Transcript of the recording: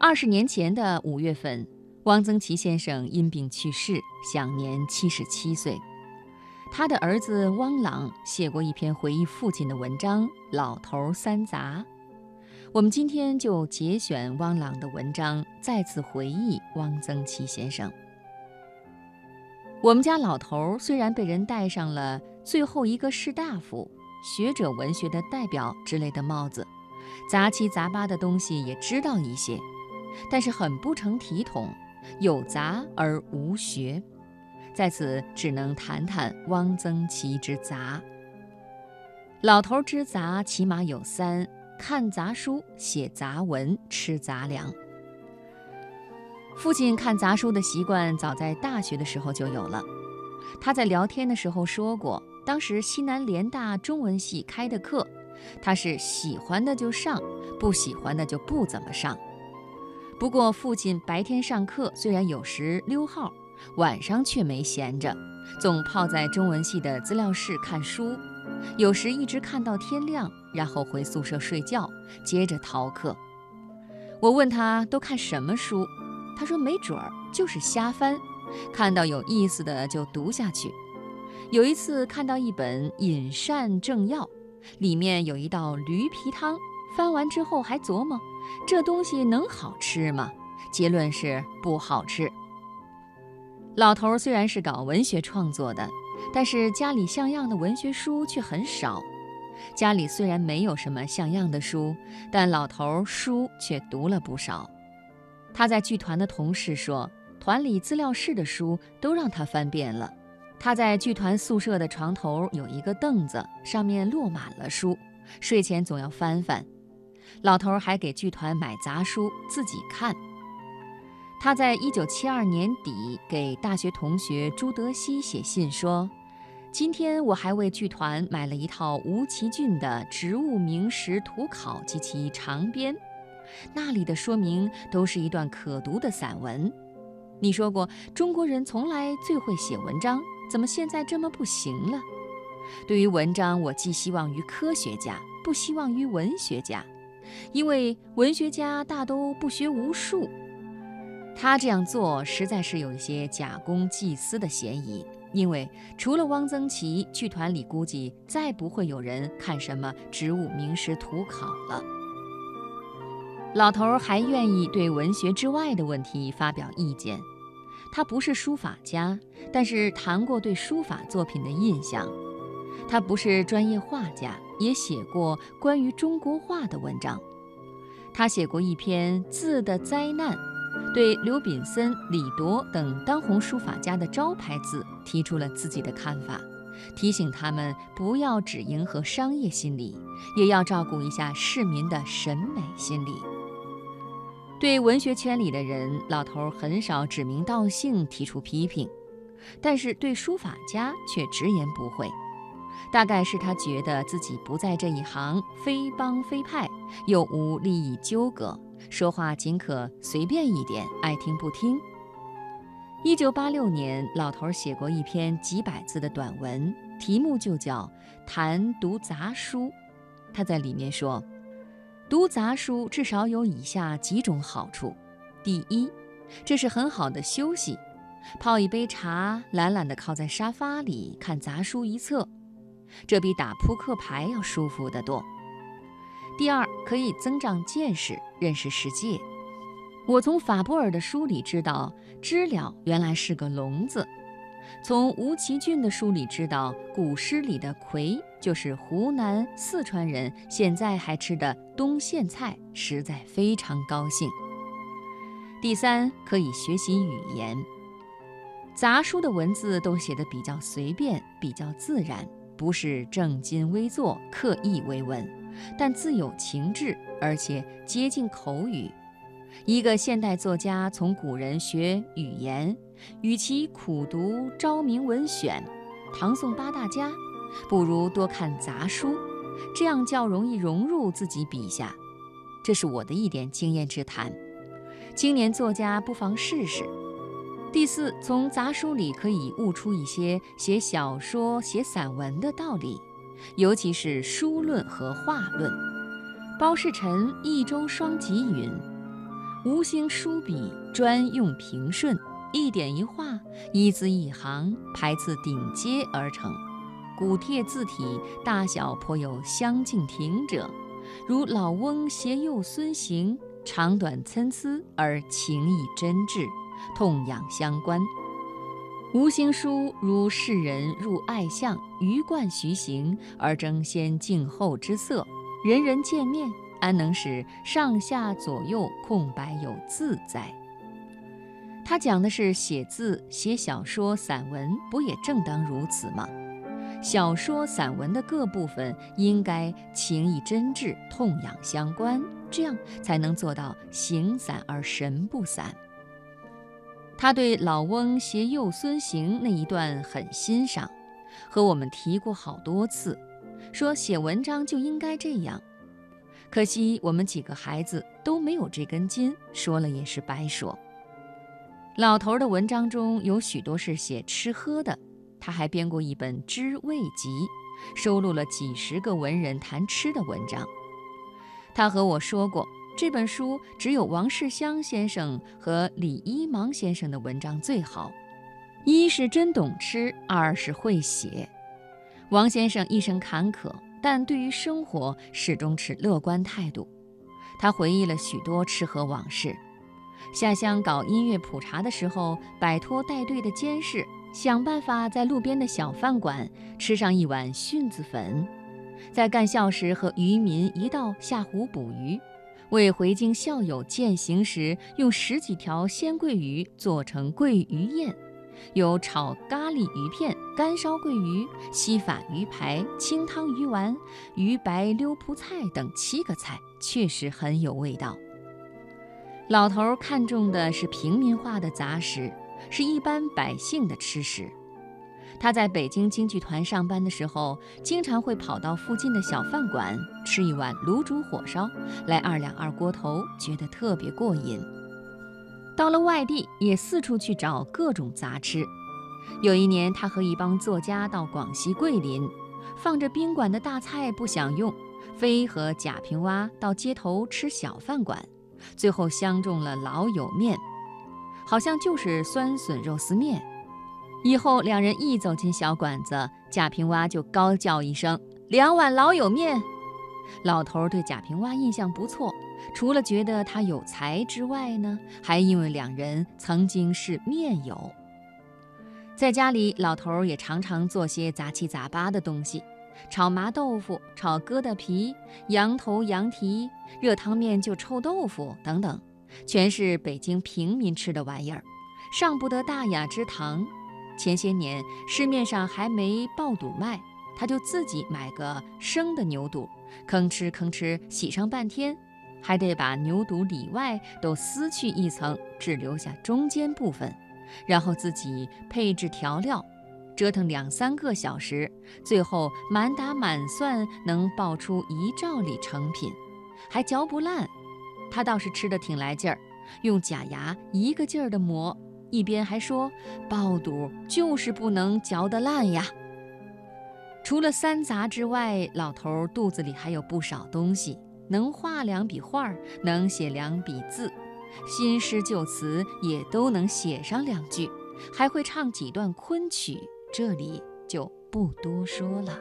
二十年前的五月份，汪曾祺先生因病去世，享年七十七岁。他的儿子汪朗写过一篇回忆父亲的文章《老头三杂》。我们今天就节选汪朗的文章，再次回忆汪曾祺先生。我们家老头虽然被人戴上了“最后一个士大夫”“学者文学的代表”之类的帽子，杂七杂八的东西也知道一些，但是很不成体统，有杂而无学。在此只能谈谈汪曾祺之杂。老头之杂起码有三：看杂书、写杂文、吃杂粮。父亲看杂书的习惯早在大学的时候就有了。他在聊天的时候说过，当时西南联大中文系开的课，他是喜欢的就上，不喜欢的就不怎么上。不过父亲白天上课虽然有时溜号，晚上却没闲着，总泡在中文系的资料室看书，有时一直看到天亮，然后回宿舍睡觉，接着逃课。我问他都看什么书？他说：“没准儿就是瞎翻，看到有意思的就读下去。有一次看到一本《饮膳正要》，里面有一道驴皮汤，翻完之后还琢磨，这东西能好吃吗？结论是不好吃。老头虽然是搞文学创作的，但是家里像样的文学书却很少。家里虽然没有什么像样的书，但老头书却读了不少。”他在剧团的同事说，团里资料室的书都让他翻遍了。他在剧团宿舍的床头有一个凳子，上面落满了书，睡前总要翻翻。老头还给剧团买杂书自己看。他在一九七二年底给大学同学朱德熙写信说：“今天我还为剧团买了一套吴奇俊的《植物名实图考》及其长编。”那里的说明都是一段可读的散文。你说过中国人从来最会写文章，怎么现在这么不行了？对于文章，我寄希望于科学家，不希望于文学家，因为文学家大都不学无术。他这样做实在是有一些假公济私的嫌疑，因为除了汪曾祺，剧团里估计再不会有人看什么《植物名实图考》了。老头儿还愿意对文学之外的问题发表意见。他不是书法家，但是谈过对书法作品的印象。他不是专业画家，也写过关于中国画的文章。他写过一篇《字的灾难》，对刘炳森、李铎等当红书法家的招牌字提出了自己的看法，提醒他们不要只迎合商业心理，也要照顾一下市民的审美心理。对文学圈里的人，老头很少指名道姓提出批评，但是对书法家却直言不讳。大概是他觉得自己不在这一行，非帮非派，又无利益纠葛，说话尽可随便一点，爱听不听。一九八六年，老头写过一篇几百字的短文，题目就叫《谈读杂书》。他在里面说。读杂书至少有以下几种好处：第一，这是很好的休息，泡一杯茶，懒懒地靠在沙发里看杂书一册，这比打扑克牌要舒服得多；第二，可以增长见识，认识世界。我从法布尔的书里知道，知了原来是个聋子。从吴奇俊的书里知道，古诗里的葵就是湖南、四川人现在还吃的冬苋菜，实在非常高兴。第三，可以学习语言。杂书的文字都写得比较随便，比较自然，不是正襟危坐、刻意为文，但自有情致，而且接近口语。一个现代作家从古人学语言。与其苦读《昭明文选》《唐宋八大家》，不如多看杂书，这样较容易融入自己笔下。这是我的一点经验之谈，青年作家不妨试试。第四，从杂书里可以悟出一些写小说、写散文的道理，尤其是书论和画论。包世臣《一周双极》云。无兴书笔，专用平顺，一点一画，一字一行，排次顶接而成。古帖字体大小颇有相近亭者，如老翁携幼孙行，长短参差而情意真挚，痛痒相关。无形书如世人入爱相，鱼贯徐行而争先静后之色，人人见面，安能使上下左右空白有字哉？他讲的是写字、写小说、散文，不也正当如此吗？小说、散文的各部分应该情意真挚、痛痒相关，这样才能做到形散而神不散。他对老翁携幼孙行那一段很欣赏，和我们提过好多次，说写文章就应该这样。可惜我们几个孩子都没有这根筋，说了也是白说。老头的文章中有许多是写吃喝的。他还编过一本《知味集》，收录了几十个文人谈吃的文章。他和我说过，这本书只有王世襄先生和李一芒先生的文章最好，一是真懂吃，二是会写。王先生一生坎坷，但对于生活始终持乐观态度。他回忆了许多吃喝往事。下乡搞音乐普查的时候，摆脱带队的监视。想办法在路边的小饭馆吃上一碗蕈子粉，在干校时和渔民一道下湖捕鱼，为回京校友饯行时用十几条鲜桂鱼做成桂鱼宴，有炒咖喱鱼片、干烧桂鱼、西法鱼排、清汤鱼丸、鱼白溜铺菜等七个菜，确实很有味道。老头看重的是平民化的杂食。是一般百姓的吃食。他在北京京剧团上班的时候，经常会跑到附近的小饭馆吃一碗卤煮火烧，来二两二锅头，觉得特别过瘾。到了外地，也四处去找各种杂吃。有一年，他和一帮作家到广西桂林，放着宾馆的大菜不想用，非和贾平凹到街头吃小饭馆，最后相中了老友面。好像就是酸笋肉丝面。以后两人一走进小馆子，贾平凹就高叫一声：“两碗老友面。”老头对贾平凹印象不错，除了觉得他有才之外呢，还因为两人曾经是面友。在家里，老头也常常做些杂七杂八的东西：炒麻豆腐、炒疙瘩皮、羊头羊蹄、热汤面就臭豆腐等等。全是北京平民吃的玩意儿，上不得大雅之堂。前些年市面上还没爆肚卖，他就自己买个生的牛肚，吭哧吭哧洗上半天，还得把牛肚里外都撕去一层，只留下中间部分，然后自己配置调料，折腾两三个小时，最后满打满算能爆出一兆里成品，还嚼不烂。他倒是吃的挺来劲儿，用假牙一个劲儿的磨，一边还说：“爆肚就是不能嚼得烂呀。”除了三杂之外，老头肚子里还有不少东西，能画两笔画，能写两笔字，新诗旧词也都能写上两句，还会唱几段昆曲，这里就不多说了。